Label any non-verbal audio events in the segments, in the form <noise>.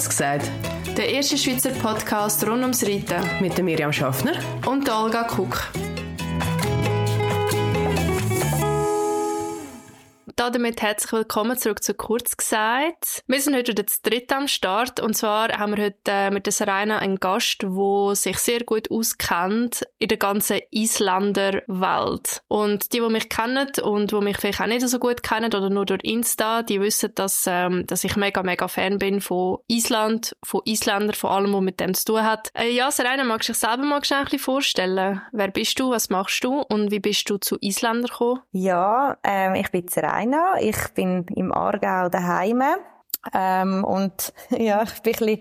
Kurz gesagt. Der erste Schweizer Podcast rund ums Reiten. Mit Miriam Schaffner. Und der Olga Kuck. Damit herzlich willkommen zurück zu Kurz gesagt. Wir sind heute das dritte am Start und zwar haben wir heute äh, mit der Serena einen Gast, der sich sehr gut auskennt in der ganzen Isländer Welt. Und die, die mich kennen und die mich vielleicht auch nicht so gut kennen oder nur durch Insta, die wissen, dass, ähm, dass ich mega, mega Fan bin von Island, von Isländern, von allem, was mit dem zu tun hat. Äh, ja, Serena, magst du dich selber mal ein bisschen vorstellen? Wer bist du, was machst du und wie bist du zu Isländer gekommen? Ja, ähm, ich bin Serena Raina. Ich bin im Aargau daheim. Ähm, und <laughs> ja, ich bin ein bisschen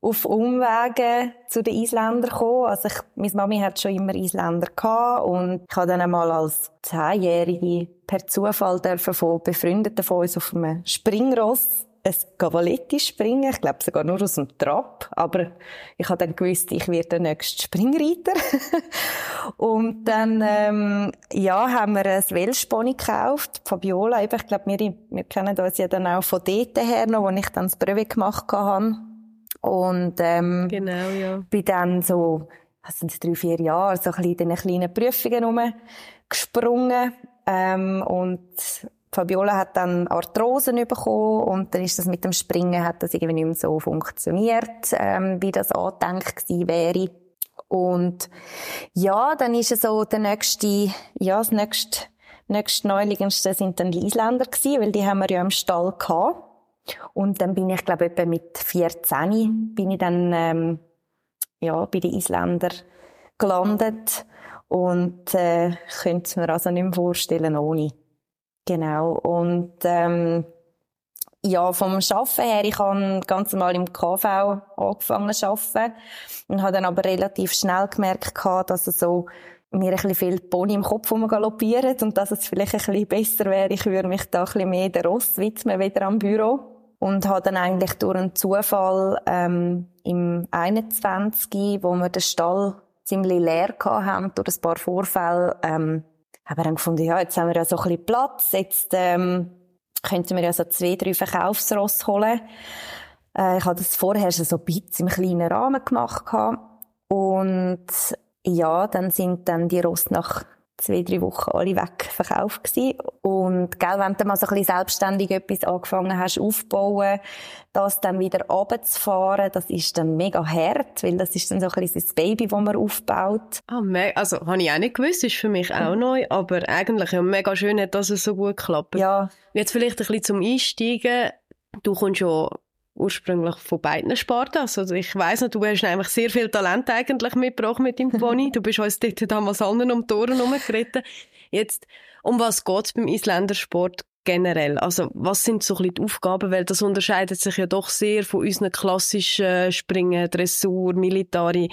auf Umwegen zu den Isländern gekommen. Also ich, meine Mami hat schon immer Isländer gehabt und ich habe dann einmal als Zehnjährige per Zufall dürfen von Befreundeten von uns auf einem Springross ein Cavaletti springen. Ich glaube sogar nur aus dem Trab. Aber ich habe dann gewusst, ich werde der nächste Springreiter. <laughs> und dann, ähm, ja, haben wir ein Welschpony gekauft. Fabiola, eben, ich glaube, wir, wir kennen uns ja dann auch von dort her noch, wo ich dann das Brevet gemacht habe. Und, ähm, genau, ja. bin dann so, was sind drei, vier Jahre, so ein bisschen in den kleinen Prüfungen rumgesprungen. Ähm, und Fabiola hat dann Arthrosen bekommen und dann ist das mit dem Springen hat das irgendwie nicht mehr so funktioniert, ähm, wie das angedenkt gewesen wäre. Und ja, dann ist es so der nächste, ja, das nächste, nächste Neuligendste sind dann die Isländer gewesen, weil die haben wir ja im Stall gehabt. Und dann bin ich, glaube etwa mit 14 bin ich dann, ähm, ja, bei den Isländern gelandet und äh, könnte es mir also nicht mehr vorstellen ohne. Genau. Und ähm, ja, vom Arbeiten her, ich habe ganz normal im KV angefangen zu arbeiten und habe dann aber relativ schnell gemerkt, dass es so mir ein bisschen viel Pony im Kopf galoppiert und dass es vielleicht ein bisschen besser wäre, ich würde mich da ein bisschen mehr der Rost widmen, wieder am Büro. Und habe dann eigentlich durch einen Zufall ähm, im 21, wo wir den Stall ziemlich leer hatten, durch ein paar Vorfälle, ähm, haben wir dann gefunden, ja, jetzt haben wir ja so ein bisschen Platz, jetzt ähm, könnten wir ja so zwei, drei Verkaufsross holen. Äh, ich hatte das vorher schon so ein bisschen im kleinen Rahmen gemacht. Und ja, dann sind dann die Ross nach zwei, drei Wochen alle weg verkauft gewesen. Und, gell, wenn du mal so ein bisschen selbstständig etwas angefangen hast aufzubauen, das dann wieder runterzufahren, das ist dann mega hart, weil das ist dann so ein bisschen das Baby, das man aufbaut. Ah, also, habe ich auch nicht gewusst, ist für mich auch neu, aber eigentlich ja mega schön, dass es so gut klappt. Ja. Jetzt vielleicht ein bisschen zum Einsteigen. Du kommst schon ursprünglich von beiden Sparten. Also ich weiss noch, du hast eigentlich sehr viel Talent eigentlich mitgebracht mit dem Pony. du bist uns dort damals allen um die Ohren herumgeritten. Jetzt, um was geht es beim Isländersport generell? Also was sind so ein bisschen die Aufgaben? Weil das unterscheidet sich ja doch sehr von unseren klassischen Springen, Dressur, Militari.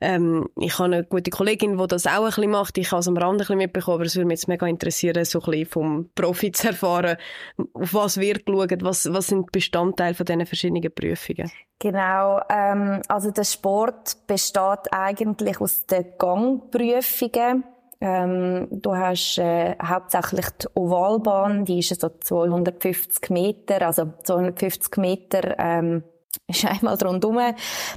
Ähm, ich habe eine gute Kollegin, die das auch ein bisschen macht. Ich habe es am Rand ein bisschen mitbekommen, aber es würde mich jetzt mega interessieren, so ein bisschen vom Profi zu erfahren, auf was wird geschaut, was, was sind die Bestandteile von diesen verschiedenen Prüfungen? Genau, ähm, also der Sport besteht eigentlich aus den Gangprüfungen. Ähm, du hast äh, hauptsächlich die Ovalbahn, die ist so 250 Meter, also 250 Meter ähm, <laughs> ist einmal rundum.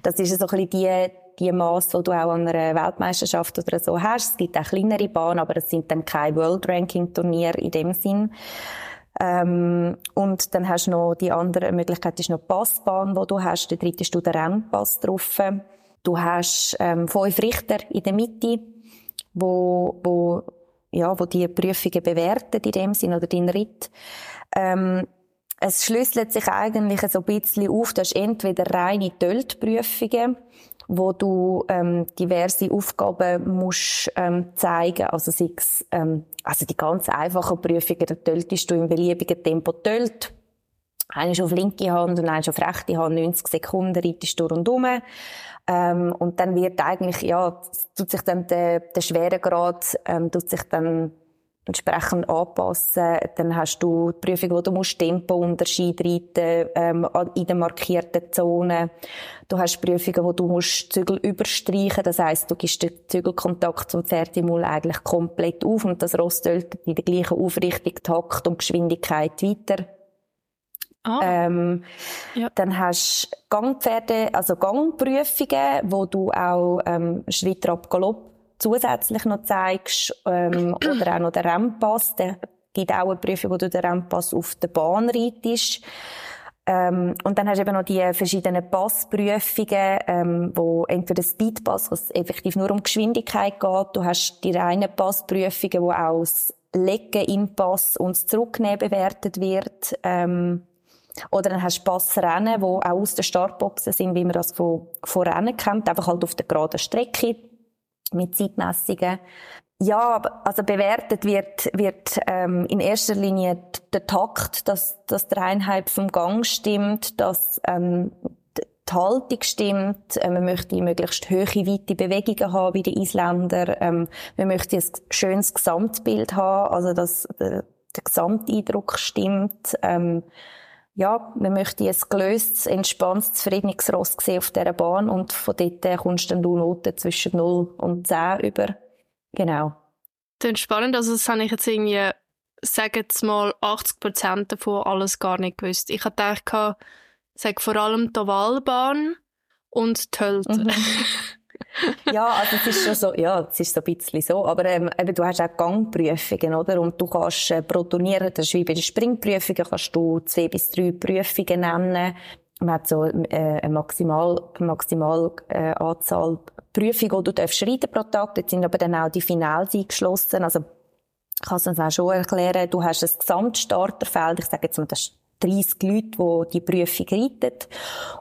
Das ist so ein bisschen die, die Maß, die du auch an einer Weltmeisterschaft oder so hast. Es gibt auch kleinere Bahnen, aber es sind dann keine World Ranking Turnier in dem Sinn. Ähm, und dann hast du noch die andere Möglichkeit, ist noch die Passbahn, wo du hast. Der dritte ist der Rennpass drauf. Du hast ähm, fünf Richter in der Mitte wo, wo, ja, wo die Prüfungen bewerten in dem Sinn oder den Ritt. Ähm, es schlüsselt sich eigentlich so ein bisschen auf, das ist entweder reine Tölt-Prüfungen, wo du ähm, diverse Aufgaben musst ähm, zeigen, also sechs, ähm, also die ganz einfachen Prüfungen, da töltest du im beliebigen Tempo tölt. Eine auf linke Hand und eine auf rechte Hand, 90 Sekunden reitest du rundum. Ähm, und dann wird eigentlich, ja, tut sich dann der, der Schweregrad, ähm, tut sich dann entsprechend anpassen. Dann hast du die Prüfung, wo du musst Tempounterschied reiten, ähm, in den markierten Zonen. Du hast Prüfungen, wo du musst Zügel überstreichen. Das heisst, du gibst den Zügelkontakt zum Pferdemul eigentlich komplett auf und das Ross in der gleichen Aufrichtung, Takt und Geschwindigkeit weiter. Ah. Ähm, ja. Dann hast du Gangpferde, also Gangprüfungen, wo du auch ähm, Schritt ab Galopp zusätzlich noch zeigst ähm, oder auch noch den Rennpass. Der gibt auch eine Prüfung, wo du den Rennpass auf der Bahn reitest. Ähm, und dann hast du eben noch die verschiedenen Passprüfungen, ähm, wo entweder Speedpass, was effektiv nur um Geschwindigkeit geht, du hast die reinen Passprüfungen, wo auch das Legen im Pass und das Zurücknehmen bewertet wird. Ähm, oder dann hast du Passrennen, die auch aus den Startboxen sind, wie man das von, von Rennen kennt, einfach halt auf der geraden Strecke mit Zeitmessungen. Ja, also bewertet wird, wird ähm, in erster Linie der Takt, dass, dass der Einheit vom Gang stimmt, dass ähm, die Haltung stimmt. Äh, man möchte möglichst hohe, weite Bewegungen haben wie die Isländer. Ähm, man möchte ein schönes Gesamtbild haben, also dass der, der Gesamteindruck stimmt. Ähm, ja, man möchte ein gelöstes, entspanntes, zufriedenes Ross sehen auf dieser Bahn und von dort kommst dann du Noten zwischen 0 und 10 über Genau. Das ist spannend. Also, das habe ich jetzt irgendwie, sagen jetzt mal, 80 Prozent davon alles gar nicht gewusst. Ich hatte gedacht, sag vor allem die Ovalbahn und die Hölte. Mhm. <laughs> <laughs> ja, also es ist schon so, ja, es ist so ein bisschen so, aber ähm, eben, du hast auch Gangprüfungen, oder? Und du kannst äh, pro Turnier, das ist wie bei den Springprüfungen, kannst du zwei bis drei Prüfungen nennen. Man hat so äh, eine Maximal, Maximal äh, Anzahl Prüfung, die du darfst reiten pro Tag. Dort sind aber dann auch die Finals eingeschlossen. Also, ich kann es uns auch schon erklären. Du hast ein Gesamtstarterfeld. Ich sage jetzt mal, das ist 30 Leute, die die Prüfung reiten.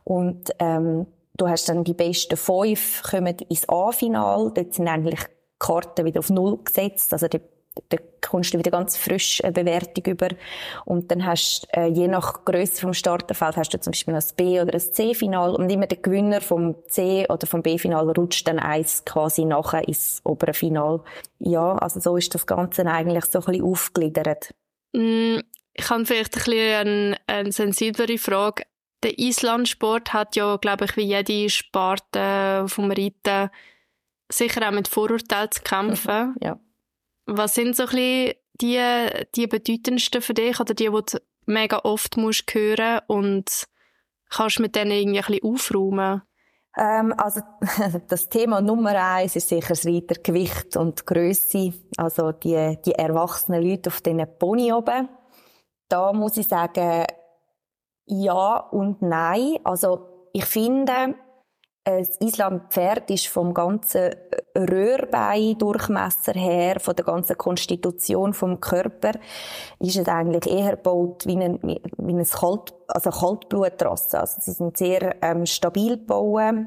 Und, ähm, du hast dann die besten fünf kommen ins A-Final. Dort sind eigentlich Karten wieder auf Null gesetzt. Also, die da kommst du wieder ganz frisch eine Bewertung über. Und dann hast äh, je nach Größe vom Starterfeld hast du zum Beispiel das B- oder das C-Final und immer der Gewinner vom C- oder vom B-Final rutscht dann eins quasi nachher ins obere Final. Ja, also so ist das Ganze eigentlich so ein bisschen aufgegliedert. Mm, ich habe vielleicht ein bisschen eine sensiblere Frage. Der Islandsport hat ja, glaube ich, wie jede Sparte vom Reiten sicher auch mit Vorurteilen zu kämpfen. <laughs> ja. Was sind so ein bisschen die, die bedeutendsten für dich oder die, die du mega oft musst hören und kannst mit denen irgendwie ein bisschen aufräumen? Ähm, also <laughs> das Thema Nummer eins ist sicher das Reitergewicht und Grösse. Also die, die erwachsenen Leute auf diesen Pony oben. Da muss ich sagen, ja und nein. Also ich finde, das Islandpferd ist vom ganzen Röhrbein-Durchmesser her, von der ganzen Konstitution vom Körper, ist es eigentlich eher gebaut wie ein, wie ein Kalt, also Kaltblutrasse. Also sie sind sehr ähm, stabil gebaut,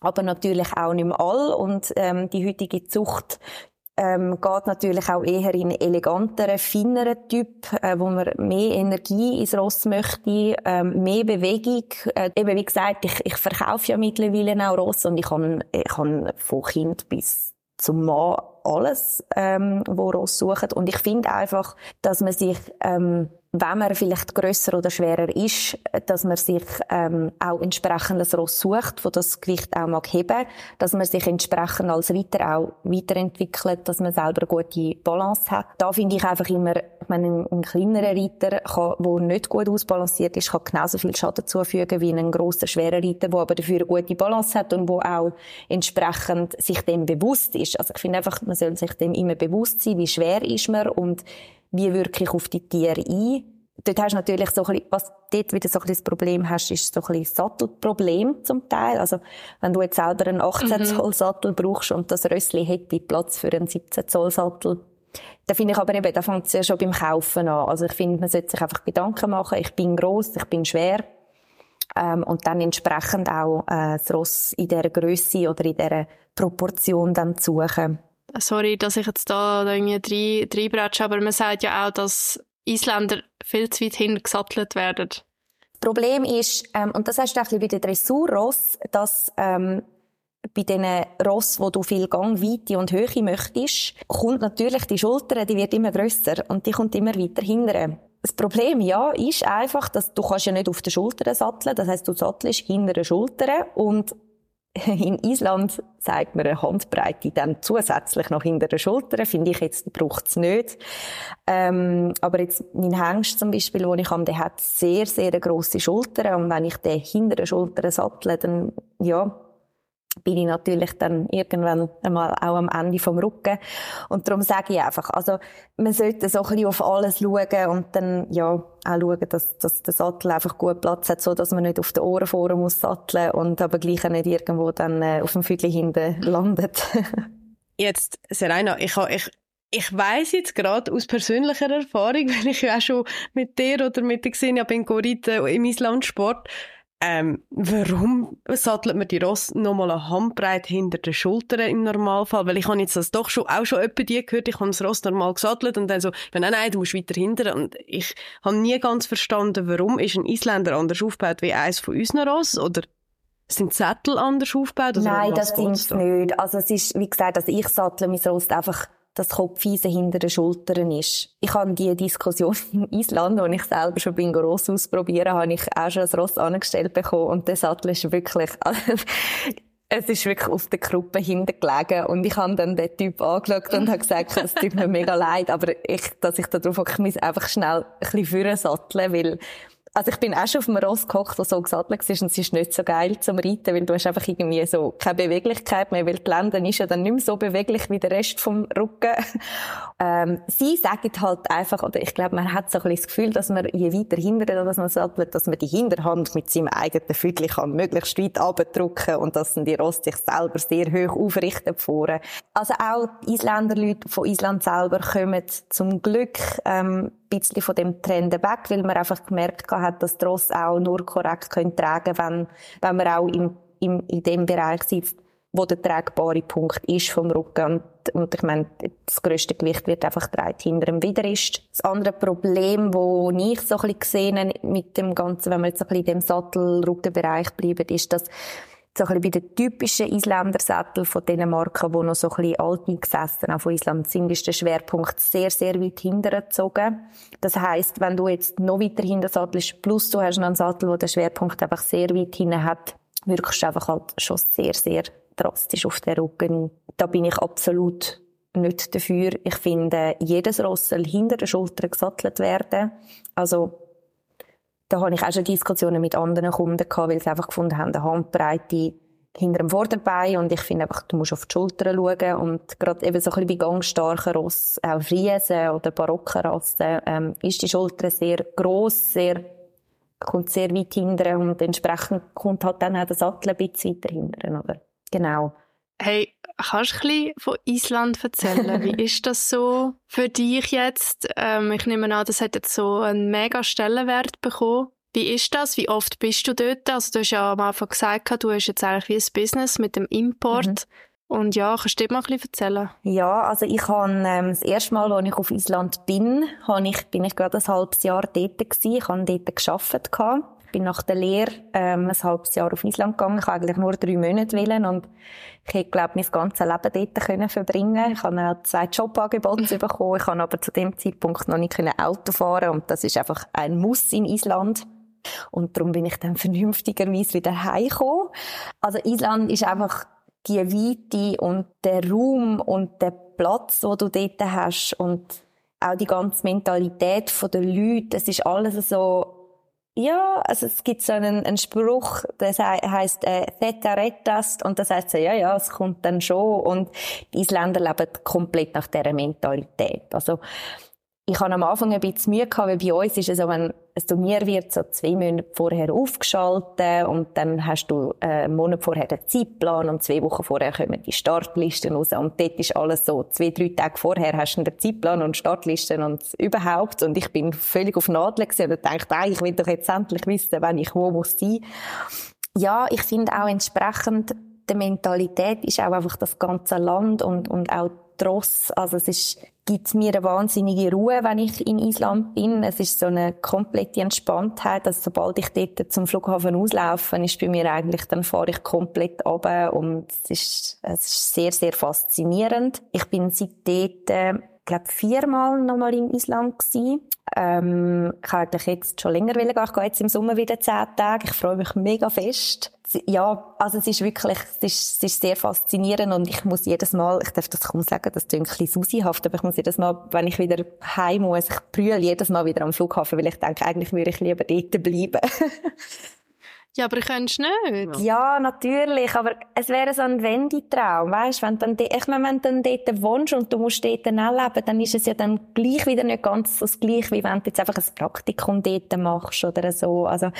aber natürlich auch nicht mehr all. Und ähm, die heutige Zucht ähm, geht natürlich auch eher in eleganteren, feineren Typ, äh, wo man mehr Energie ins Ross möchte, ähm, mehr Bewegung. Äh, eben wie gesagt, ich, ich verkaufe ja mittlerweile auch Ross und ich kann, ich kann von Kind bis zum Mann alles, ähm, wo Ross suchen. Und ich finde einfach, dass man sich ähm, wenn man vielleicht grösser oder schwerer ist, dass man sich ähm, auch entsprechendes Ross sucht, wo das Gewicht auch mag heben, dass man sich entsprechend als Reiter auch weiterentwickelt, dass man selber gute Balance hat. Da finde ich einfach immer, ich meine, ein, ein kleinerer Reiter, kann, der nicht gut ausbalanciert ist, kann genauso viel Schaden zufügen wie ein grosser, schwerer Reiter, der aber dafür eine gute Balance hat und wo auch entsprechend sich dem bewusst ist. Also ich finde einfach, man soll sich dem immer bewusst sein, wie schwer ist man und wie wirke ich auf die Tiere ein. Dort hast du natürlich so ein bisschen, was dort wieder so ein bisschen das Problem hast, ist so ein bisschen Sattelproblem zum Teil. Also, wenn du jetzt selber einen 18 mhm. Zoll Sattel brauchst und das Rössli hätte Platz für einen 17 Zoll Sattel, da finde ich aber eben, da fängt es ja schon beim Kaufen an. Also ich finde, man sollte sich einfach Gedanken machen, ich bin gross, ich bin schwer, ähm, und dann entsprechend auch äh, das Ross in dieser Größe oder in dieser Proportion dann suchen. Sorry, dass ich jetzt da irgendwie reinbretsche, aber man sagt ja auch, dass Isländer viel zu weit hinten gesattelt werden. Das Problem ist, ähm, und das hast du auch ein bisschen bei den Dressurross, dass ähm, bei diesen Ross, wo du viel Gangweite und Höhe möchtest, kommt natürlich die Schulter, die wird immer grösser und die kommt immer weiter hinten. Das Problem, ja, ist einfach, dass du kannst ja nicht auf der Schulter satteln. Das heißt, du sattelst hinter der Schulter und <laughs> in Island sagt man eine Handbreite dann zusätzlich noch hinter der Schulter. Finde ich jetzt braucht es nicht. Ähm, aber jetzt mein Hengst zum Beispiel, wo ich habe, der hat sehr, sehr grosse Schultern. Und wenn ich den hinter der Schulter sattle, dann, ja, bin ich natürlich dann irgendwann einmal auch am Ende vom Rücken. Und darum sage ich einfach, also, man sollte so ein bisschen auf alles schauen und dann, ja, auch schauen, dass, dass der Sattel einfach gut Platz hat, so dass man nicht auf den Ohren vorne muss satteln und aber gleich nicht irgendwo dann äh, auf dem Füdli hinten landet. <laughs> jetzt, Serena, ich, ich, ich weiß jetzt gerade aus persönlicher Erfahrung, <laughs> weil ich ja auch schon mit dir oder mit dir gesehen habe, in Gorite im Islandsport, ähm, warum sattelt man die Ross nochmal eine Handbreit hinter den Schultern im Normalfall? Weil ich habe jetzt das doch schon, auch schon öppe die gehört, ich habe das Ross normal gesattelt und dann so, nein, nein, du musst weiter hinter. Und ich habe nie ganz verstanden, warum ist ein Isländer anders aufgebaut wie eins von unseren Ross? Oder sind Sättel anders aufgebaut? Nein, das sind es nicht. Also es ist, wie gesagt, also ich sattle mein Ross einfach das Kopfeisen hinter den Schultern ist. Ich habe die Diskussion <laughs> in Island, wo ich selber schon bin Ross ausprobieren, habe ich auch schon ein Ross angestellt bekommen und der Sattel ist wirklich, <laughs> es ist wirklich auf der Gruppe hinten gelegen und ich habe dann den Typ angeschaut und habe gesagt, es tut mir mega leid, aber ich, dass ich darauf ich muss einfach schnell ein bisschen führen satteln, weil also ich bin auch schon auf einem Ross gekocht, das so gesattelt war und es ist nicht so geil zum Reiten, weil du hast einfach irgendwie so keine Beweglichkeit mehr, weil die Lenden ist ja dann nicht mehr so beweglich wie der Rest vom Rücken. <laughs> ähm, sie sagen halt einfach, oder ich glaube, man hat so ein bisschen das Gefühl, dass man je weiter hinten, dass man sattelt, dass man die Hinterhand mit seinem eigenen Füdli kann möglichst weit abdrücken und dass dann die Ross sich selber sehr hoch aufrichten vorne. Also auch die Isländer Leute von Island selber kommen zum Glück ähm, bisschen von dem Trend weg, weil man einfach gemerkt hat, dass die auch nur korrekt können tragen wenn, wenn man auch im, im, in dem Bereich sitzt, wo der tragbare Punkt ist vom Rücken. Und, und ich meine, das grösste Gewicht wird einfach getragen hinter dem Widerrist. Das andere Problem, das ich so ein bisschen gesehen mit dem Ganzen, wenn wir jetzt ein bisschen in dem Sattel-Rückenbereich bleiben, ist, dass so ein bisschen bei den typischen Isländersättel von diesen Marken, die noch so ein bisschen altgesessen auch von Island sind, ist der Schwerpunkt sehr, sehr weit hintergezogen. Das heisst, wenn du jetzt noch weiter hinten sattelst, plus du hast noch einen Sattel, der Schwerpunkt einfach sehr weit hinten hat, wirkst du einfach halt schon sehr, sehr drastisch auf den Rücken. Da bin ich absolut nicht dafür. Ich finde, jedes Ross soll hinter der Schulter gesattelt werden. Also, da habe ich auch schon Diskussionen mit anderen Kunden gehabt, weil sie einfach gefunden haben, eine Handbreite hinter dem Vorderbein und ich finde einfach, du musst auf die Schultern schauen und gerade eben so ein bisschen bei gangstarken Ross, auch Friesen oder barocken Rassen, ähm, ist die Schulter sehr gross, sehr, kommt sehr weit hinten und entsprechend kommt halt dann auch der Sattel ein bisschen weiter hinten, oder? Genau. Hey, kannst du ein bisschen von Island erzählen? <laughs> Wie ist das so für dich jetzt? Ähm, ich nehme an, das hat jetzt so einen mega Stellenwert bekommen. Wie ist das? Wie oft bist du dort? Also du hast ja am Anfang gesagt, du hast jetzt eigentlich wie ein Business mit dem Import. Mhm. Und ja, kannst du dir mal ein bisschen erzählen? Ja, also ich habe ähm, das erste Mal, als ich auf Island bin, habe ich, bin ich gerade ein halbes Jahr dort gewesen. Ich habe dort gearbeitet bin nach der Lehre ähm, ein halbes Jahr auf Island gegangen. Ich eigentlich nur drei Monate willen und ich hätte, glaube mein ganzes Leben dort können verbringen Ich habe auch zwei Jobangebote <laughs> bekommen. Ich kann aber zu dem Zeitpunkt noch nicht Auto fahren und das ist einfach ein Muss in Island. Und darum bin ich dann <laughs> vernünftigerweise wieder heimgekommen. Also Island ist einfach die Weite und der Raum und der Platz, wo du dort hast und auch die ganze Mentalität der Leute, es ist alles so ja, also es gibt so einen, einen Spruch, der heißt äh, Theta Rettas und das heißt so, ja, ja, es kommt dann schon und die Isländer leben komplett nach dieser Mentalität. Also ich hatte am Anfang ein bisschen Mühe gehabt, weil bei uns ist es so, wenn ein Turnier wird so zwei Monate vorher aufgeschaltet und dann hast du äh, einen Monat vorher den Zeitplan und zwei Wochen vorher kommen die Startlisten raus und dort ist alles so, zwei, drei Tage vorher hast du den Zeitplan und Startlisten und überhaupt und ich bin völlig auf Nadeln und dachte, ah, ich will doch jetzt endlich wissen, wenn ich wo muss sein. Ja, ich finde auch entsprechend der Mentalität ist auch einfach das ganze Land und, und auch Tross. Also es ist, gibt mir eine wahnsinnige Ruhe, wenn ich in Island bin. Es ist so eine komplette Entspanntheit. Also sobald ich dort zum Flughafen auslaufe, ist bei mir eigentlich, dann fahre ich komplett runter und es ist, es ist sehr, sehr faszinierend. Ich bin seit dort, glaube viermal nochmal im Island gewesen. Ähm, ich habe eigentlich jetzt schon länger gehen. Ich gehe jetzt im Sommer wieder zehn Tage. Ich freue mich mega fest. Ja, also es ist wirklich, es ist, es ist sehr faszinierend und ich muss jedes Mal, ich darf das kaum sagen, das klingt ein bisschen susihaft, aber ich muss jedes Mal, wenn ich wieder heim muss, ich brülle jedes Mal wieder am Flughafen, weil ich denke, eigentlich würde ich lieber dort bleiben. <laughs> Ja, aber könntest nicht. Ja, natürlich, aber es wäre so ein Wendetraum, weißt, wenn dann, ich meine, wenn du dann dort wohnst und du musst dort dann leben, dann ist es ja dann gleich wieder nicht ganz so das Gleiche, wie wenn du jetzt einfach ein Praktikum dort machst oder so. Also,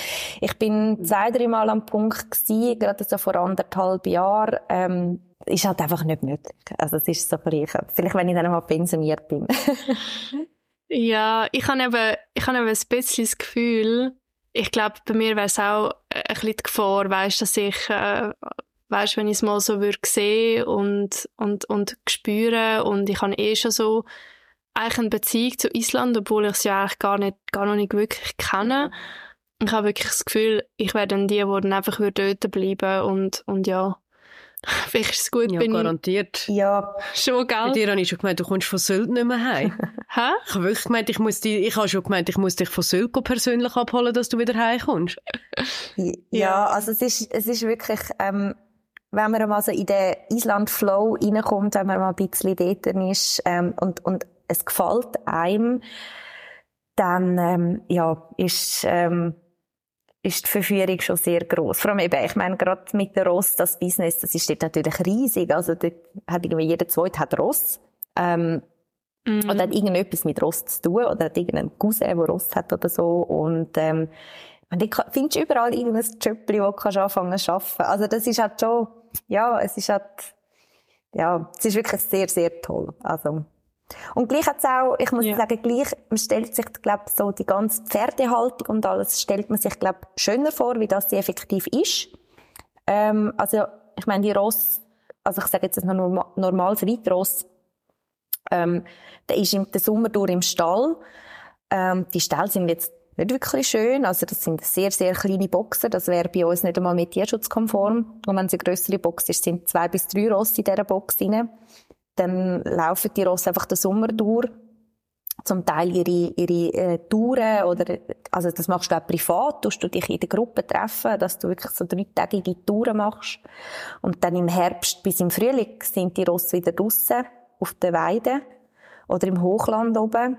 ich bin zwei, drei Mal am Punkt gewesen, gerade so vor anderthalb Jahren, ähm, ist halt einfach nicht möglich. Also, es ist so gleich. Vielleicht, wenn ich dann mal pensioniert bin. <laughs> <laughs> ja, ich habe eben, ich habe eben ein bisschen das Gefühl, ich glaube, bei mir wäre es auch ein bisschen die Gefahr, weißt, dass ich, äh, weißt, wenn ich es mal so würde sehen und, und, und spüren und ich habe eh schon so eigentlich eine Beziehung zu Island, obwohl ich es ja eigentlich gar nicht, gar noch nicht wirklich kenne. Ich habe wirklich das Gefühl, ich wäre dann die, die dann einfach dort bleiben und, und ja, <laughs> Vielleicht ist es gut, ja, bin garantiert. Ja. Schon, gell? Bei dir habe ich schon gemeint, du kommst von Sylt nicht mehr heim. <laughs> Hä? Ich habe wirklich gemeint, ich muss die, ich habe schon gemeint, ich muss dich von Sylt persönlich abholen, dass du wieder heimkommst. Ja, ja, also es ist, es ist wirklich, ähm, wenn man mal so in den Island-Flow reinkommt, wenn man mal ein bisschen dort ist, ähm, und, und es gefällt einem, dann, ähm, ja, ist, ähm, ist die Verführung schon sehr groß. Vor allem eben, ich meine, gerade mit der Ross, das Business, das ist dort natürlich riesig. Also, dort hat irgendwie jeder Zweite hat Ross. Ähm, mhm. Oder hat irgendetwas mit Ross zu tun. Oder hat irgendeinen Cousin, der Ross hat oder so. Und, ähm, und du findest überall irgendein Jobli, wo du anfangen zu arbeiten. Also, das ist halt schon, ja, es ist halt, ja, es ist wirklich sehr, sehr toll. Also, und gleich hat's auch, ich muss ja. sagen, gleich, man stellt sich, glaube so die ganze Pferdehaltung und alles stellt man sich, glaube schöner vor, wie das sie effektiv ist. Ähm, also, ich meine, die Ross, also ich sage jetzt ein normales Reitross, ähm, der ist im Sommer durch im Stall. Ähm, die Ställe sind jetzt nicht wirklich schön. Also das sind sehr, sehr kleine Boxen. Das wäre bei uns nicht einmal mit tierschutzkonform. Und wenn es eine grössere Box ist, sind zwei bis drei Ross in dieser Box drin dann laufen die Rosse einfach den Sommer durch. Zum Teil ihre, ihre äh, Touren oder, also das machst du auch privat, tust du dich in der Gruppe treffen, dass du wirklich so dreitägige Touren machst. Und dann im Herbst bis im Frühling sind die Rosse wieder draussen auf der Weide oder im Hochland oben.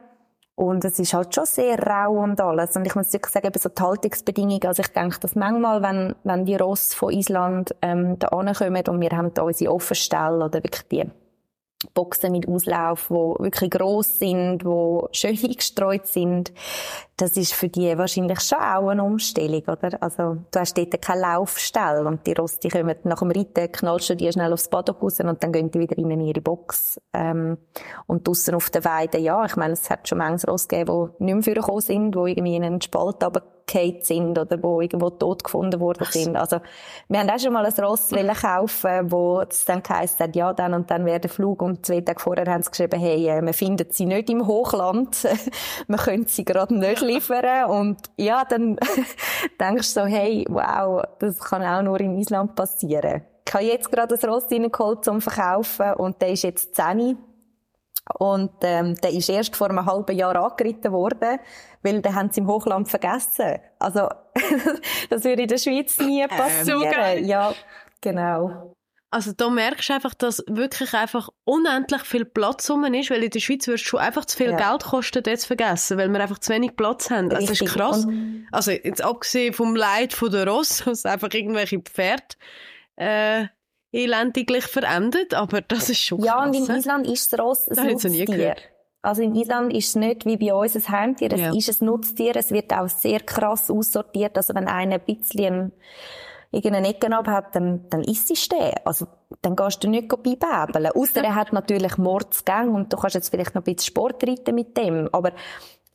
Und es ist halt schon sehr rau und alles. Und ich muss wirklich sagen, eben so die Haltungsbedingungen, also ich denke, dass manchmal, wenn, wenn die Rosse von Island ähm, da ankommen und wir haben da unsere Offenstelle oder wirklich die Boxen mit Auslauf, wo wirklich groß sind, wo schön <laughs> eingestreut sind. Das ist für die wahrscheinlich schon auch eine Umstellung, oder? Also, du hast dort keine Laufstelle und die Rosti kommen nach dem Reiten, knallst du die schnell aufs Paddock raus und dann gehen die wieder in ihre Box. Ähm, und draussen auf der Weide, ja, ich meine, es hat schon manches Ross gegeben, die nicht mehr vorgekommen sind, die irgendwie in einen Spalt runtergefallen sind oder wo irgendwo tot gefunden worden sind. Also, wir haben auch schon mal ein Ross <laughs> kaufen, wo es dann geheißen hat, ja, dann und dann wäre der Flug und zwei Tage vorher haben sie geschrieben, hey, äh, wir finden sie nicht im Hochland, <laughs> wir können sie gerade nicht liefern und ja, dann <laughs> denkst du so, hey, wow, das kann auch nur in Island passieren. Ich habe jetzt gerade ein Ross reingeholt zum Verkaufen und der ist jetzt 10 und ähm, der ist erst vor einem halben Jahr angeritten worden, weil den haben sie im Hochland vergessen. Also <laughs> das würde in der Schweiz nie ähm, passieren. Ähm, so ja, genau. Also da merkst du einfach, dass wirklich einfach unendlich viel Platz rum ist, weil in der Schweiz du schon einfach zu viel ja. Geld kosten, das zu vergessen, weil wir einfach zu wenig Platz haben. Also das ist krass. Und also jetzt abgesehen vom Leid von der Ross, <laughs> dass einfach irgendwelche Pferde äh, elendiglich verendet, aber das ist schon Ja, krass. und in Island ist das Ross ein Nutztier. Also in Island ist es nicht wie bei uns ein Heimtier, es ja. ist ein Nutztier, es wird auch sehr krass aussortiert, also wenn einer ein bisschen irgendeine Ecke abhat, dann, dann isst es den. Also, dann gehst du nicht beibäbeln. Ausser er hat natürlich Mordsgang und du kannst jetzt vielleicht noch ein bisschen Sport reiten mit dem. Aber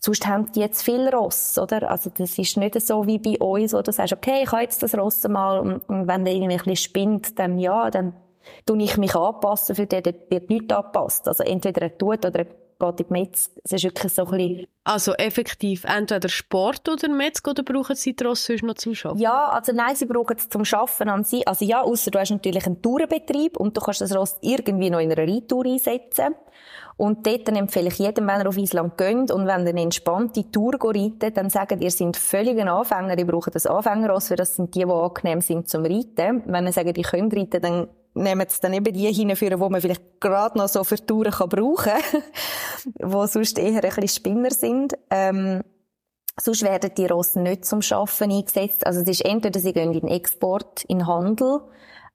sonst haben die jetzt viel Ross, oder? Also, das ist nicht so wie bei uns, wo du sagst, okay, ich habe jetzt das Ross mal und, und wenn der irgendwie ein bisschen spinnt, dann ja, dann tue ich mich anpassen, für den wird nichts angepasst. Also, entweder er tut oder er geht in die Metz. Es ist wirklich so ein bisschen... Also effektiv entweder Sport oder Metz oder brauchen sie Tross sonst noch zum Arbeiten? Ja, also nein, sie brauchen es zum Arbeiten an sich. Also ja, außer du hast natürlich einen Tourenbetrieb und du kannst das Ross irgendwie noch in einer Reittour einsetzen. Und dort empfehle ich jedem, wenn er auf Island geht und wenn er eine entspannte Tour reitet, dann sagen, ihr seid völlig ein Anfänger, ihr braucht das Anfängerross, weil das sind die, die angenehm sind zum Reiten. Wenn ihr sagt, ihr könnt reiten, dann nehmen sie dann eben die hinführen, wo man vielleicht gerade noch so für Touren kann brauchen kann, <laughs> wo sonst eher ein bisschen Spinner sind. Ähm, sonst werden die Rosse nicht zum Schaffen eingesetzt. Also es ist entweder sie gehen in Export, in Handel,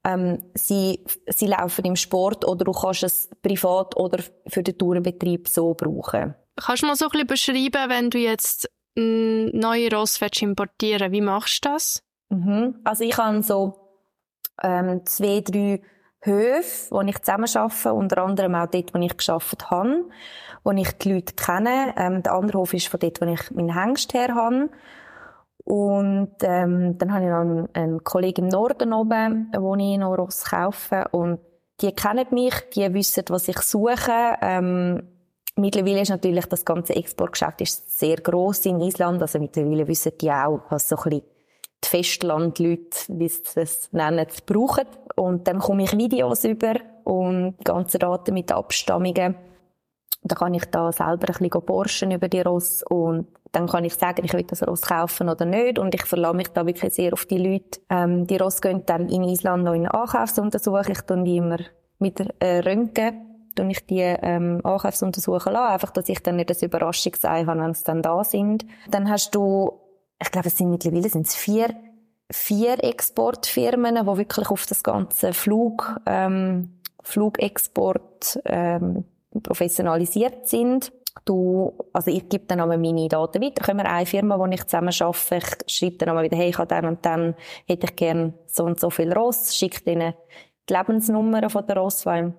ähm, sie, sie laufen im Sport oder du kannst es privat oder für den Tourenbetrieb so brauchen. Kannst du mal so ein bisschen beschreiben, wenn du jetzt neue Ross importieren wie machst du das? Mhm. Also ich habe so ähm, zwei, drei Höfe, wo ich zusammen arbeite, unter anderem auch dort, wo ich geschafft habe, wo ich die Leute kenne. Ähm, der andere Hof ist von dort, wo ich meinen Hengst her habe. Und ähm, dann habe ich noch einen, einen Kollegen im Norden oben, wo ich noch Ross kaufe. Und die kennen mich, die wissen, was ich suche. Ähm, mittlerweile ist natürlich das ganze Exportgeschäft ist sehr groß in Island. Also mittlerweile wissen die auch, was so ein bisschen die Festlandleute, wie sie es nennen, brauchen. Und dann komme ich Videos über und ganze Daten mit Abstammungen. Dann kann ich da selber ein bisschen borschen über die Ross und dann kann ich sagen, ich will das Ross kaufen oder nicht und ich verlasse mich da wirklich sehr auf die Leute. Ähm, die Ross gehen dann in Island noch in Ankaufsuntersuchung. Ich tue die immer mit äh, Röntgen tue ich die ähm, Ankaufsuntersuchungen lassen, einfach, dass ich dann nicht das Überraschungsei habe, wenn sie dann da sind. Dann hast du ich glaube, es sind mittlerweile sind es vier, vier Exportfirmen, die wirklich auf das ganze Flug, ähm, Flugexport ähm, professionalisiert sind. Du, also ich gebe dann einmal meine Daten weiter. Können wir eine Firma, wo ich zusammen arbeite, ich schreibe dann einmal wieder, hey, ich habe dann und dann, hätte ich gern so und so viel Ross, schicke ihnen die Lebensnummer von der Ross, die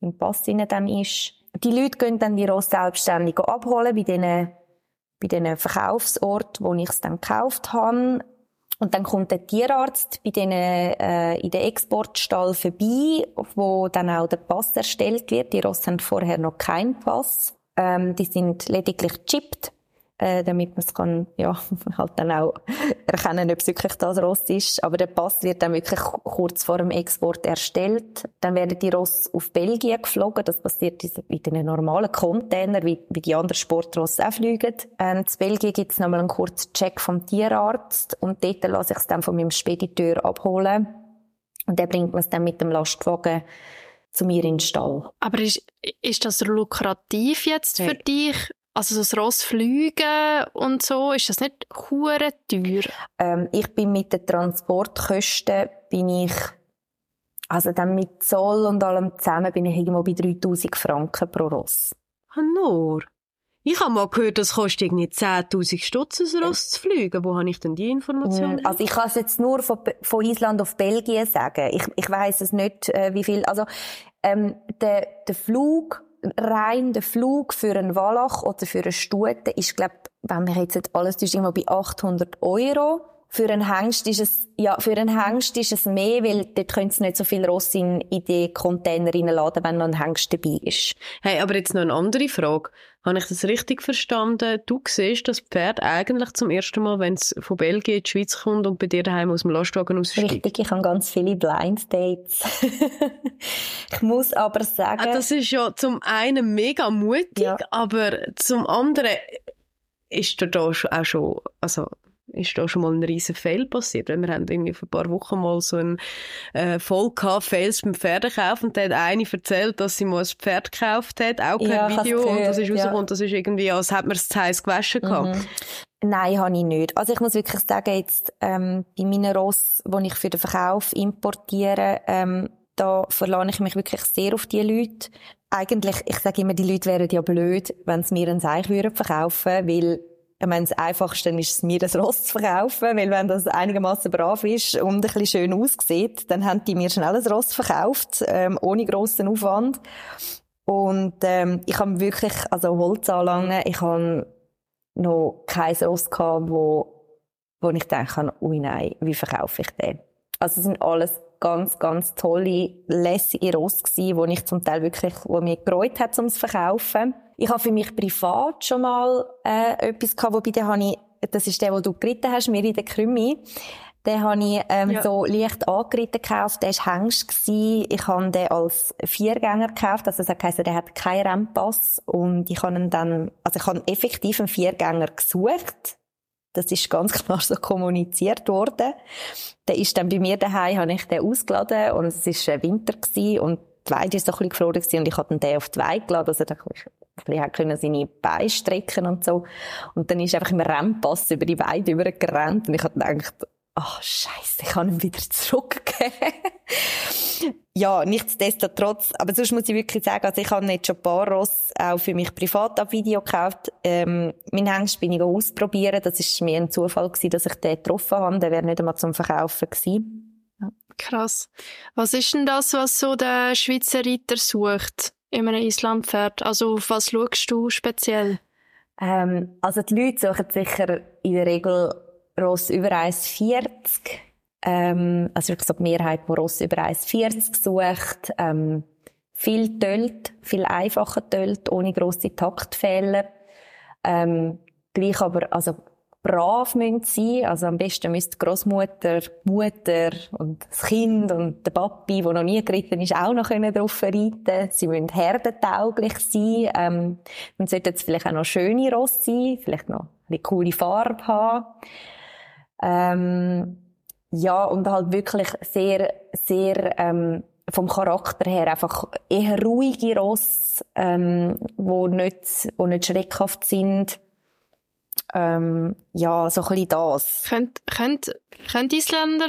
im, Pass dann ist. Die Leute können dann die Ross selbstständig abholen bei diesen bei den Verkaufsort, wo ich es dann gekauft habe. Und dann kommt der Tierarzt bei denen, äh, in den Exportstall vorbei, wo dann auch der Pass erstellt wird. Die Rosse haben vorher noch keinen Pass. Ähm, die sind lediglich chipped äh, damit man es kann, ja, <laughs> halt dann auch erkennen, ob es wirklich das Ross ist. Aber der Pass wird dann wirklich kurz vor dem Export erstellt. Dann werden die Ross auf Belgien geflogen. Das passiert in den normalen Container, wie, wie die anderen Sportrosse auch fliegen. Ähm, in Belgien gibt es nochmal einen kurzen Check vom Tierarzt und dort lasse ich es dann von meinem Spediteur abholen. Und der bringt es dann mit dem Lastwagen zu mir in den Stall. Aber ist, ist das lukrativ jetzt hey. für dich? Also das Ross fliegen und so, ist das nicht hure teuer? Ähm, ich bin mit den Transportkosten bin ich also dann mit Zoll und allem zusammen bin ich irgendwo bei 3000 Franken pro Ross. Ah, nur? Ich habe mal gehört, das kostet irgendwie 10.000 Stutz, ein Ross zu fliegen. Wo habe ich denn die Information? Also ich kann es jetzt nur von, von Island auf Belgien sagen. Ich, ich weiß es nicht, äh, wie viel. Also ähm, der, der Flug rein der Flug für einen Wallach oder für eine Stute ist, glaube wenn wir jetzt alles ist irgendwo bei 800 Euro. Für einen Hengst ist es, ja, für einen Hengst ist es mehr, weil dort können sie nicht so viel Ross in, in die Container reinladen, wenn noch ein Hengst dabei ist. Hey, aber jetzt noch eine andere Frage. Habe ich das richtig verstanden? Du siehst das Pferd eigentlich zum ersten Mal, wenn es von Belgien in die Schweiz kommt und bei dir daheim aus dem Lastwagen aussteigt? Richtig, ich habe ganz viele Blind Dates. <laughs> ich muss aber sagen... Ah, das ist ja zum einen mega mutig, ja. aber zum anderen ist da auch schon, also ist da schon mal ein riesen Fail passiert. Wir haben irgendwie vor ein paar Wochen mal so einen äh, Fall gehabt, Fails beim Pferdekauf und da hat eine erzählt, dass sie mal ein Pferd gekauft hat, auch per ja, Video und das ist rausgekommen, ja. das ist irgendwie, als hätte man es zu heiß gewaschen gehabt. Mhm. Nein, habe ich nicht. Also ich muss wirklich sagen, jetzt ähm, bei meinen Ross, die ich für den Verkauf importiere, ähm, da verlange ich mich wirklich sehr auf die Leute. Eigentlich, ich sage immer, die Leute wären ja blöd, wenn sie mir ein Seich verkaufen würden, weil ich meine, das Einfachste ist es, mir das Ross zu verkaufen, weil wenn das einigermaßen brav ist und ein bisschen schön aussieht, dann haben die mir schnell ein Ross verkauft, ähm, ohne grossen Aufwand. Und ähm, ich habe wirklich, also Holzanlangen, ich habe noch kein Ross gehabt, wo, wo ich denke, ui nein, wie verkaufe ich den? Also es sind alles ganz, ganz tolle, lässige Ross gewesen, wo ich zum Teil wirklich, wo mir gereut hat, um zu verkaufen. Ich habe für mich privat schon mal äh, etwas gehabt, wobei da habe ich, das ist der, wo du geritten hast, mir in der Krümmi. Den habe ich ähm, ja. so leicht angeritten gekauft. Der war Hengst. Gewesen. Ich habe den als Viergänger gekauft. Also das heisst, der hat keinen Rennpass. Und ich habe ihn dann, also ich habe effektiv einen Viergänger gesucht. Das ist ganz <laughs> klar so kommuniziert worden. Der ist dann bei mir daheim, habe ich den ausgeladen und es war Winter gewesen und die Weide ist so ein bisschen gefroren gewesen und ich habe den auf die Weide geladen, also da ein bisschen seine Beine strecken und so. Und dann ist einfach im Rennpass über die Weide übergerannt und ich habe gedacht, ach, oh, scheiße, ich kann ihn wieder zurückgeben. <laughs> ja, nichtsdestotrotz, aber sonst muss ich wirklich sagen, also ich habe jetzt schon ein paar Ross auch für mich privat auf Video gekauft. Ähm, mein Hengst bin ich ausprobieren, das ist mir ein Zufall gewesen, dass ich den getroffen habe, der wäre nicht einmal zum Verkaufen gewesen. Krass. Was ist denn das, was so der Schweizer Reiter sucht in einem Islampferd? Also auf was schaust du speziell? Ähm, also die Leute suchen sicher in der Regel Ross über 1,40. Ähm, also ich glaube, die Mehrheit, die Ross über 1,40 sucht. Ähm, viel tölt, viel einfacher tölt, ohne grosse Taktfehler. Ähm, gleich aber, also brav müssen sein. Also am besten müsste die Großmutter, Mutter und das Kind und der Papi, der noch nie geritten ist, auch noch drauf reiten Sie müssen herdentauglich sein. Ähm, man sollte jetzt vielleicht auch noch schöne Ross sein, vielleicht noch eine coole Farbe haben. Ähm, ja, und halt wirklich sehr, sehr, ähm, vom Charakter her einfach eher ruhige Ross, ähm, wo nicht, wo nicht schreckhaft sind. Ähm, ja, so ein bisschen das. Könnt, könnt, könnt Isländer,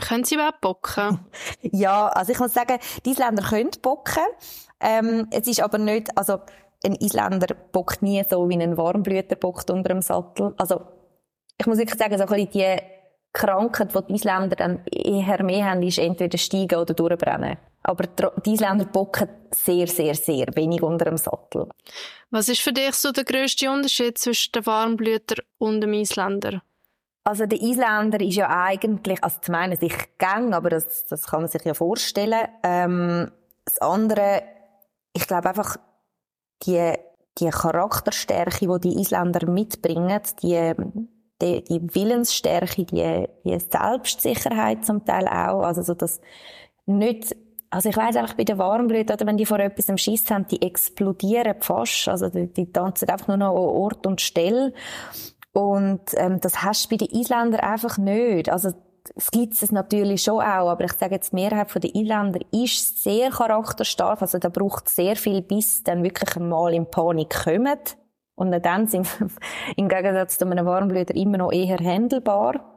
können sie überhaupt bocken? <laughs> ja, also ich muss sagen, die Isländer können bocken. Ähm, es ist aber nicht, also ein Isländer bockt nie so, wie ein Warmblüter bockt unter dem Sattel. Also ich muss wirklich sagen, so ein bisschen die Krankheit, die die Isländer dann eher mehr haben, ist entweder steigen oder durchbrennen. Aber die Isländer bocken sehr, sehr, sehr wenig unter dem Sattel. Was ist für dich so der grösste Unterschied zwischen dem Warmblüter und dem Isländer? Also der Isländer ist ja eigentlich, also zum einen sich gang, aber das, das kann man sich ja vorstellen. Ähm, das andere, ich glaube einfach, die, die Charakterstärke, die die Isländer mitbringen, die, die, die Willensstärke, die, die Selbstsicherheit zum Teil auch, also so das nicht also ich weiß einfach bei den Warmblüten, oder wenn die vor etwas am Schiss haben, die explodieren fast. Also die, die tanzen einfach nur noch an Ort und Stelle. Und ähm, das hast du bei den Isländern einfach nicht. Also es gibt es natürlich schon auch, aber ich sage jetzt, die Mehrheit der Isländer ist sehr charakterstark. Also da braucht sehr viel, bis dann wirklich mal in Panik kommen. Und dann sind <laughs> im Gegensatz zu einem Warmblüter immer noch eher handelbar.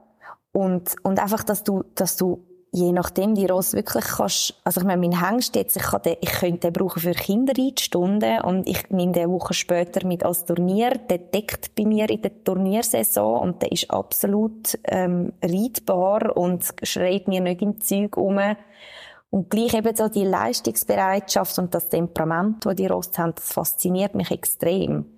Und, und einfach, dass du, dass du je nachdem die Ross wirklich kannst, also ich meine, mein Hengst jetzt, ich, kann den, ich könnte den brauchen für Kinderreitstunden und ich nehme den Woche später mit als Turnier, der deckt bei mir in der Turniersaison und der ist absolut ähm, reitbar und schreit mir nicht im Zeug um. Und gleich eben so die Leistungsbereitschaft und das Temperament, das die Ross haben, das fasziniert mich extrem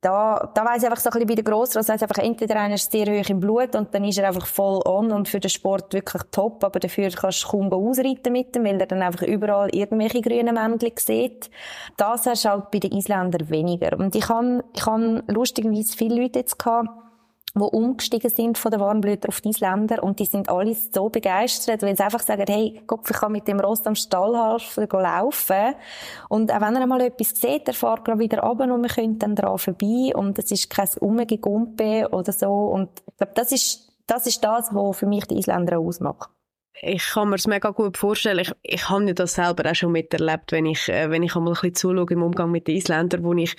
da, da weiss ich einfach so ein bisschen bei der Grossross, weiss einfach, entweder einer ist sehr hoch im Blut und dann ist er einfach voll on und für den Sport wirklich top, aber dafür kannst du kaum ausreiten mit ihm, weil er dann einfach überall irgendwelche grünen Männchen sieht. Das hast du halt bei den Isländern weniger. Und ich habe, ich habe lustigerweise viele Leute jetzt gehabt, die umgestiegen sind von den Warmblütern auf die Isländer. Und die sind alle so begeistert, weil sie einfach sagen, hey, Gott, ich kann mit dem Rost am Stallhafen laufen. Und auch wenn er mal etwas sieht, er fährt gerade wieder runter und wir können dann dran vorbei. Und es ist kein Umgegumpe oder so. Und ich glaube, das ist, das ist das, was für mich die Isländer ausmacht. Ich kann mir es mega gut vorstellen. Ich, ich habe das selber auch schon miterlebt, wenn ich, äh, wenn ich einmal ein bisschen zuschaue im Umgang mit den Isländern, wo ich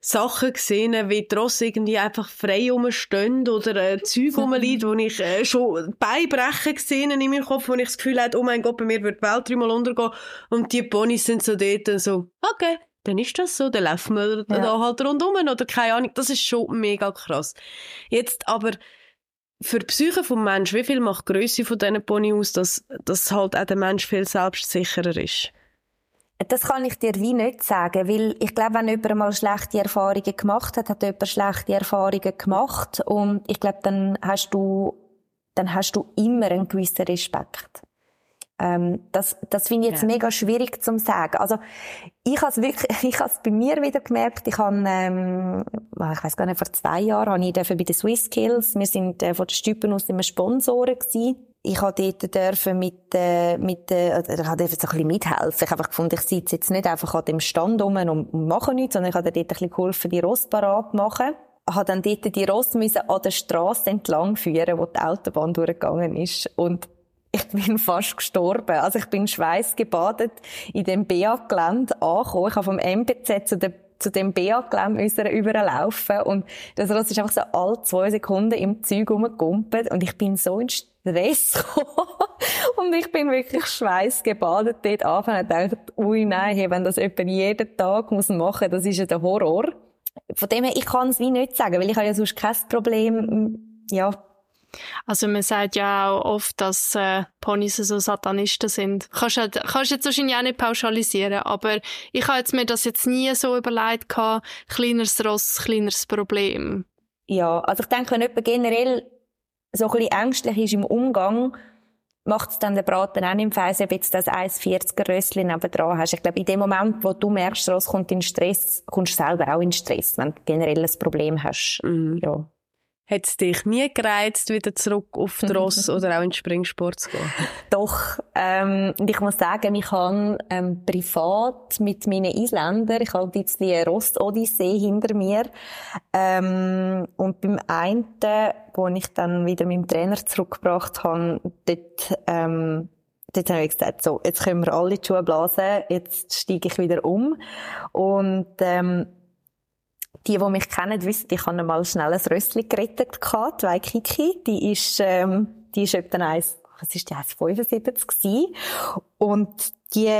Sachen gesehen, wie die Ross irgendwie einfach frei rumstehen oder äh, Zeug <laughs> rumliegt, wo ich äh, schon Beibrechen gesehen in meinem Kopf, wo ich das Gefühl hatte, oh mein Gott, bei mir wird die Welt dreimal untergehen und die Ponys sind so dort und so, okay, dann ist das so, dann laufen wir ja. da halt rundum oder keine Ahnung, das ist schon mega krass. Jetzt aber für die Psyche vom Mensch, wie viel macht die Grösse von diesen Pony aus, dass, dass halt auch der Mensch viel selbstsicherer ist? Das kann ich dir wie nicht sagen, weil ich glaube, wenn jemand mal schlechte Erfahrungen gemacht hat, hat jemand schlechte Erfahrungen gemacht und ich glaube, dann hast du, dann hast du immer einen gewissen Respekt. Ähm, das, das finde ich jetzt ja. mega schwierig zu sagen. Also, ich habe es wirklich, <laughs> ich habe bei mir wieder gemerkt. Ich habe, ähm, ich weiß gar nicht, vor zwei Jahren habe ich bei den Swiss Skills, wir sind äh, von der Stüppen aus immer Sponsoren gewesen. Ich habe dort dürfen mit, äh, mit, äh, ich habe so ein bisschen mithelfen. Ich habe einfach gefunden, ich sitze jetzt nicht einfach an dem Stand rum und mache nichts, sondern ich habe dort ein bisschen geholfen, die Ross parat machen habe dann dort die Ross an der Straße entlang führen, wo die Autobahn durchgegangen ist. Und ich <laughs> bin fast gestorben. Also ich bin schweißgebadet in dem BA-Gelände angekommen. Ich habe vom MPZ zu dem zu dem BA-Gelände überlaufen und das Ross ist einfach so alle zwei Sekunden im Zeug rumgekumpelt und ich bin so in Stress gekommen <laughs> und ich bin wirklich schweißgebadet dort angefangen und dachte, ui nein, hey, wenn das jemand jeden Tag muss machen, das ist ja der Horror. Von dem her, ich kann es wie nicht sagen, weil ich habe ja sonst kein Problem, ja, also man sagt ja auch oft, dass äh, Ponys so Satanisten sind. Kannst du kannst jetzt wahrscheinlich auch nicht pauschalisieren, aber ich habe jetzt mir das jetzt nie so überlegt gehabt, kleineres Ross, kleineres Problem. Ja, also ich denke, wenn jemand generell so ein bisschen ängstlich ist im Umgang, macht es dann der Braten auch im Fernsehen, ob jetzt das 1,40er Rössli nebenan hast. Ich glaube, in dem Moment, wo du merkst, Ross kommt in Stress, kommst du selber auch in Stress, wenn du generell ein Problem hast. Mhm. Ja. Hat es dich nie gereizt, wieder zurück auf die Ross <laughs> oder auch in den Springsport zu gehen? Doch. Ähm, ich muss sagen, ich habe ähm, privat mit meinen Isländern, ich habe bisschen eine Rost-Odyssee hinter mir. Ähm, und beim einen, wo ich dann wieder meinem Trainer zurückgebracht habe, dort, ähm, dort habe ich gesagt, so, jetzt können wir alle die Schuhe blasen, jetzt steige ich wieder um. Und ähm, die, die mich kennen, wissen, ich habe mal schnell ein Rössli gerettet gehabt, zwei Kiki. Die ist, ähm, die ist etwa eins, was ist die, 1,75 gewesen. Und die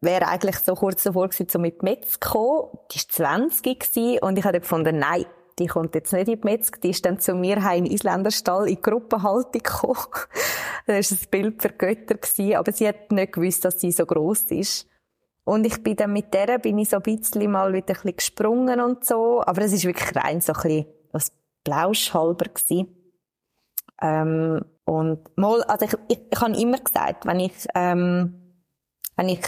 wäre eigentlich so kurz davor gewesen, so mit Metz zu kommen. Die ist 20 gewesen und ich habe gefunden, nein, die kommt jetzt nicht in die Metzg, die ist dann zu mir heim in Isländerstall in Gruppenhaltung gekommen. <laughs> das war ein Bild für Götter gewesen, aber sie hat nicht gewusst, dass sie so groß ist. Und ich bin dann mit der bin ich so ein bisschen mal wieder ein bisschen gesprungen und so. Aber es ist wirklich rein so ein bisschen was Blauschhalber gewesen. Ähm, und mal, also ich, ich, ich habe immer gesagt, wenn ich, ähm, wenn ich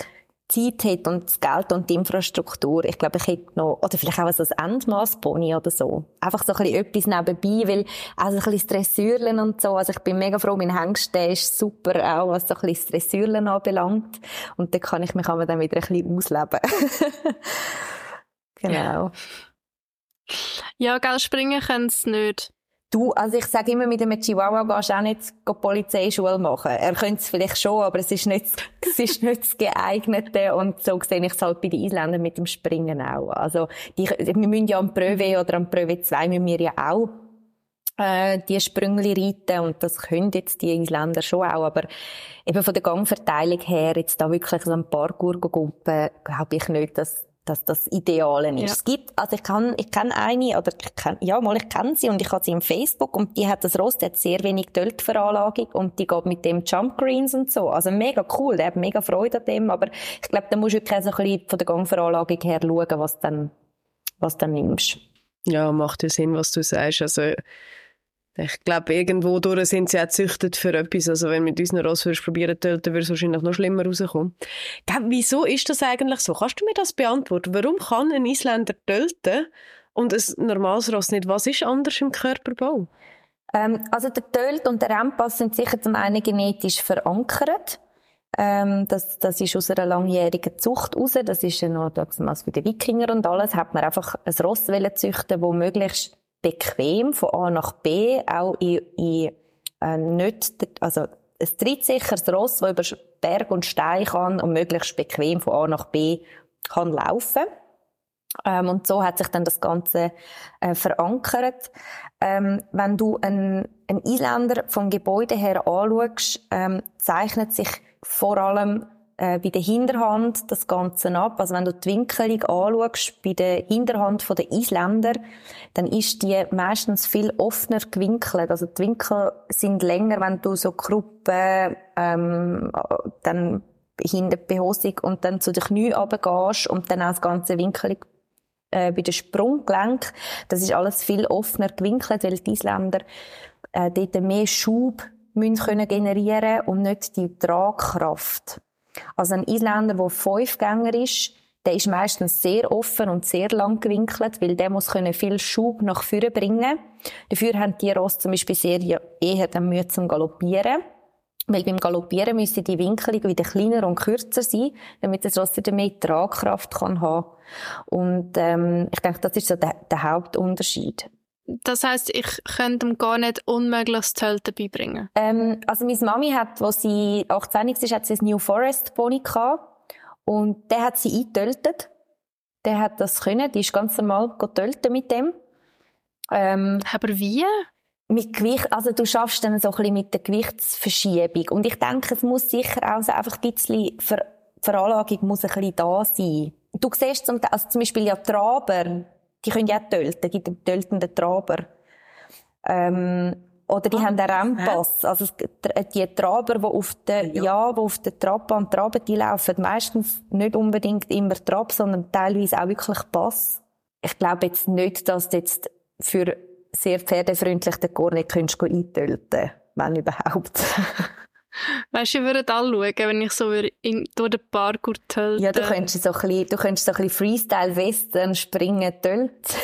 Zeit hätte und das Geld und die Infrastruktur, ich glaube, ich hätte noch, oder vielleicht auch so ein Endmaßpony oder so. Einfach so ein bisschen etwas nebenbei, weil, also ein bisschen Dressurlen und so, also ich bin mega froh, mein Hengst, der ist super, auch was so ein bisschen Dressurlen anbelangt. Und da kann ich mich aber dann wieder ein bisschen ausleben. <laughs> genau. Ja, ja Geld springen können sie nicht. Du, also ich sage immer, mit einem Chihuahua gehst du auch nicht die Polizeischule machen. Er könnte es vielleicht schon, aber es ist nicht, <laughs> es ist nicht das Geeignete. Und so sehe ich es halt bei den Isländern mit dem Springen auch. Also, die, wir müssen ja am Pröve oder am Pröve 2 müssen wir ja auch äh, die Sprüngli reiten und das können jetzt die Isländer schon auch, aber eben von der Gangverteilung her, jetzt da wirklich so ein paar Gurgogumpen, glaube ich nicht, dass dass das Ideale ist. Ja. Es gibt, also ich kann, ich kenne eine, oder ich kenn, ja, mal, ich kenne sie und ich habe sie im Facebook und die hat das Rost, die hat sehr wenig Döltveranlagung und die geht mit dem Jump Greens und so. Also mega cool, der hat mega Freude an dem, aber ich glaube, da musst du wirklich so ein bisschen von der Gangveranlagung her schauen, was dann, was dann nimmst. Ja, macht ja Sinn, was du sagst. Also, ich glaube, irgendwo durch sind sie auch gezüchtet für etwas. Also, wenn mit unseren Ross probieren zu töten, würde es wahrscheinlich noch schlimmer rauskommen. Wieso ist das eigentlich so? Kannst du mir das beantworten? Warum kann ein Isländer töten und ein normales Ross nicht? Was ist anders im Körperbau? Ähm, also, der Tölt und der Rempass sind sicher zum einen genetisch verankert. Ähm, das, das ist aus einer langjährigen Zucht raus. Das ist ja noch damals für die Wikinger und alles. Hat man einfach ein Ross züchten, das möglichst bequem von A nach B, auch in, in äh, nicht, also ein trittsicheres Ross, das über Berg und Stein kann und möglichst bequem von A nach B kann laufen. Ähm, und so hat sich dann das Ganze äh, verankert. Ähm, wenn du einen, einen Isländer vom Gebäude her anschaust, ähm, zeichnet sich vor allem äh, bei der Hinterhand das Ganze ab. Also wenn du die Winkelung anschaust, bei der Hinterhand der Isländer, dann ist die meistens viel offener gewinkelt. Also die Winkel sind länger, wenn du so Gruppen, ähm, dann hinter die Behosung und dann zu den Knien runtergehst und dann auch das ganze Winkelung äh, bei den Sprunggelenk. Das ist alles viel offener gewinkelt, weil die Isländer äh, dort mehr Schub müssen können generieren und nicht die Tragkraft. Also ein Isländer, der Fünfgänger ist, der ist meistens sehr offen und sehr lang gewinkelt, weil der muss können viel Schub nach vorne bringen. Dafür haben die Ross zum Beispiel sehr eher dann Mühe zum Galoppieren. Weil beim Galoppieren müssen die Winkelung wieder kleiner und kürzer sein, damit das Ross wieder mehr Tragkraft kann haben. Und ähm, ich denke, das ist so der, der Hauptunterschied. Das heißt, ich könnte ihm gar nicht unmöglich das Tölten beibringen? Ähm, also meine Mami hat, als sie 18 war, hat sie ein New Forest Pony gehabt. Und der hat sie eingetöltet. Der hat das können. Die ist ganz normal getöltet mit dem. Ähm, Aber wie? Mit Gewicht, also du schaffst dann so ein bisschen mit der Gewichtsverschiebung. Und ich denke, es muss sicher auch so einfach ein bisschen Ver Veranlagung muss ein bisschen da sein. Du siehst zum, also zum Beispiel ja Traber, die können ja auch tölten, gibt einen töltenden Traber. Ähm, oder die ah, haben einen Rempass. Also, die Traber, die auf der, ja, ja die auf der Trabahn traben, die laufen meistens nicht unbedingt immer Trab, sondern teilweise auch wirklich Pass. Ich glaube jetzt nicht, dass du jetzt für sehr pferdefreundlich den Kornet eintölten wenn überhaupt. <laughs> Weißt du, ich würde alle schauen, wenn ich so in, durch den Parkour tölte. Ja, du könntest so ein bisschen, du könntest so ein bisschen Freestyle-Western springen, tölt.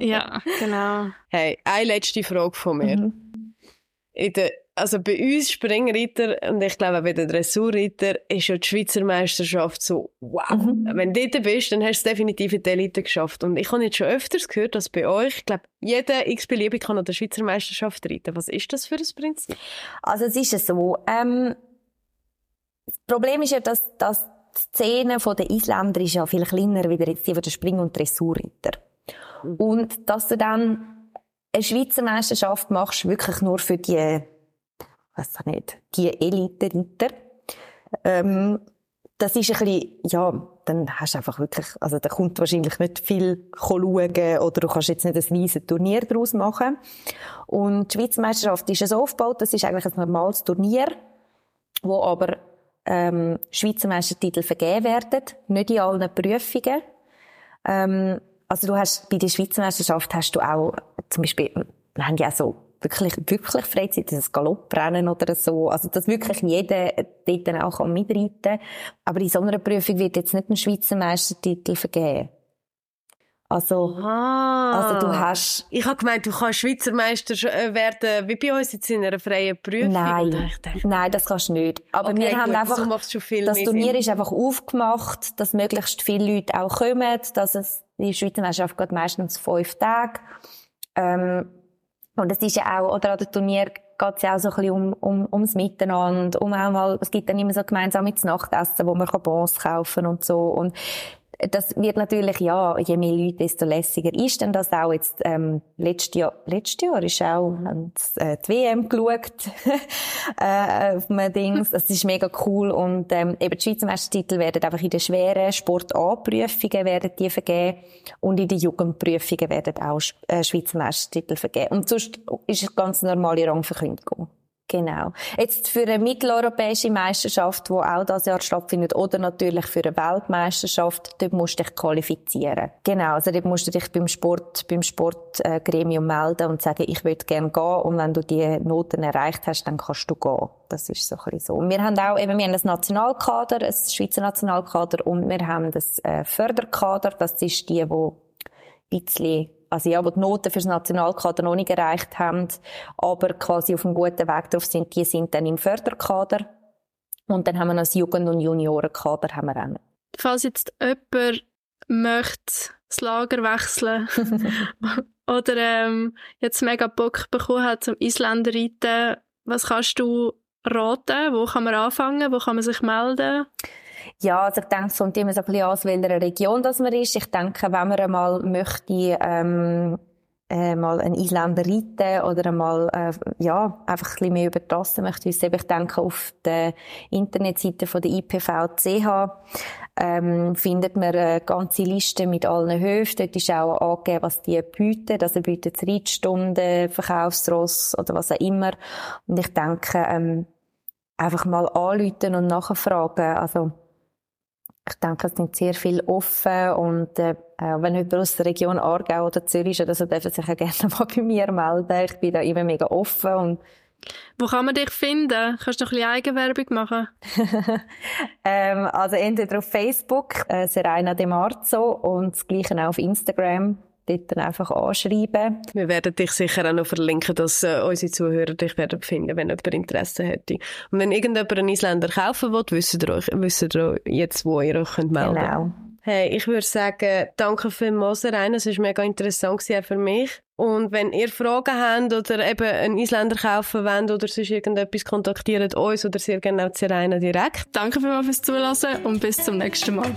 ja, <laughs> genau. Hey, eine letzte Frage von mir. Mhm. In der also bei uns Springreiter und ich glaube auch bei den Dressurreiter ist ja die Schweizer Meisterschaft so, wow. Mhm. Wenn du dort bist, dann hast du es definitiv in die Elite geschafft. Und ich habe jetzt schon öfters gehört, dass bei euch, ich glaube, jeder x-beliebig kann an der Schweizer Meisterschaft reiten. Was ist das für ein Prinzip? Also es ist ja so, ähm, das Problem ist ja, dass, dass die Szene der Isländer ist ja viel kleiner wie jetzt die den Spring- und Dressurreiter. Mhm. Und dass du dann eine Schweizer Meisterschaft machst, wirklich nur für die weiß ich nicht, die Elite-Ritter. Ähm, das ist ein bisschen, ja, dann hast du einfach wirklich, also da kommt wahrscheinlich nicht viel schauen oder du kannst jetzt nicht ein riesen Turnier daraus machen. Und die Schweizer Meisterschaft ist so aufgebaut, das ist eigentlich ein normales Turnier, wo aber ähm, Schweizer Meistertitel vergeben werden, nicht in allen Prüfungen. Ähm, also du hast, bei der Schweizer Meisterschaft hast du auch, zum Beispiel, wir haben ja so wirklich, wirklich Freizeit, das Galopprennen oder so. Also, dass wirklich jeder dort dann auch mitreiten kann. Aber in so einer Prüfung wird jetzt nicht ein Schweizer Meistertitel vergeben. Also, also du hast... Ich habe gemeint, du kannst Schweizer Meister äh, werden, wie bei uns jetzt in einer freien Prüfung. Nein, nein, das kannst du nicht. Aber okay, wir haben gut, einfach, also das Turnier Sinn. ist einfach aufgemacht, dass möglichst viele Leute auch kommen, dass es, die Schweizer Meisterschaft geht meistens fünf Tage. Ähm, und es ist ja auch, oder an den Turnier geht es ja auch so ein bisschen um, um, ums Miteinander, um auch mal, es gibt dann immer so gemeinsam ins Nachtessen, wo man Bons kaufen und so. Und das wird natürlich, ja, je mehr Leute, desto lässiger ist denn das auch jetzt, ähm, letztes Jahr, letztes Jahr ist auch äh, die WM geschaut, <laughs> äh, auf einem Dings. Das ist mega cool und, ähm, eben die Schweizer Meistertitel werden einfach in den schweren Sport-A-Prüfungen werden die vergeben und in den Jugendprüfungen werden auch äh, Schweizer Meistertitel vergeben. Und sonst ist es ganz normale Rangverkündigung. Genau. Jetzt für eine mitteleuropäische Meisterschaft, die auch das Jahr stattfindet, oder natürlich für eine Weltmeisterschaft, dort musst du dich qualifizieren. Genau. Also dort musst du dich beim Sport, beim Sportgremium melden und sagen, ich würde gerne gehen. Und wenn du die Noten erreicht hast, dann kannst du gehen. Das ist so ein bisschen so. Und wir haben auch eben, wir haben ein Nationalkader, ein Schweizer Nationalkader und wir haben das äh, Förderkader. Das ist die, wo ein bisschen also ja, die die Noten fürs Nationalkader noch nicht erreicht haben, aber quasi auf einem guten Weg drauf sind, die sind dann im Förderkader. Und dann haben wir noch das Jugend- und Juniorenkader haben wir auch. Falls jetzt jemand möchte das Lager wechseln <laughs> oder ähm, jetzt mega Bock bekommen hat zum Isländer reiten, was kannst du raten? Wo kann man anfangen? Wo kann man sich melden? Ja, also ich denke, es kommt immer so ein bisschen aus welcher Region das man ist. Ich denke, wenn man einmal möchte, ähm, äh, mal einen Isländer reiten oder einmal, äh, ja, einfach ein bisschen mehr über das möchte wissen. Ich denke, auf der Internetseite von der IPV.ch ähm, findet man eine ganze Liste mit allen Höfen. Dort ist auch angegeben, was die bieten. Also bieten Reitstunden, Verkaufsross oder was auch immer. Und ich denke, ähm, einfach mal anrufen und nachfragen. Also, ich denke, es sind sehr viel offen und äh, wenn jemand aus der Region Aargau oder Zürich ist oder so, darf er sich auch gerne <laughs> mal bei mir melden. Ich bin da immer mega offen und Wo kann man dich finden? Kannst du noch ein bisschen Eigenwerbung machen? <laughs> ähm, also entweder auf Facebook, äh, Serena De Marzo, und das Gleiche auch auf Instagram dort dann einfach anschreiben. Wir werden dich sicher auch noch verlinken, dass äh, unsere Zuhörer dich werden finden, wenn jemand Interesse hätte. Und wenn irgendjemand einen Isländer kaufen will, wisst ihr, euch, wisst ihr jetzt, wo ihr euch melden könnt. Genau. Hey, ich würde sagen, danke für Moser Es war mega interessant für mich. Und wenn ihr Fragen habt oder eben einen Isländer kaufen wollt oder sonst irgendetwas, kontaktiert uns oder sehr gerne auch Reine direkt. Danke vielmals fürs Zuhören und bis zum nächsten Mal.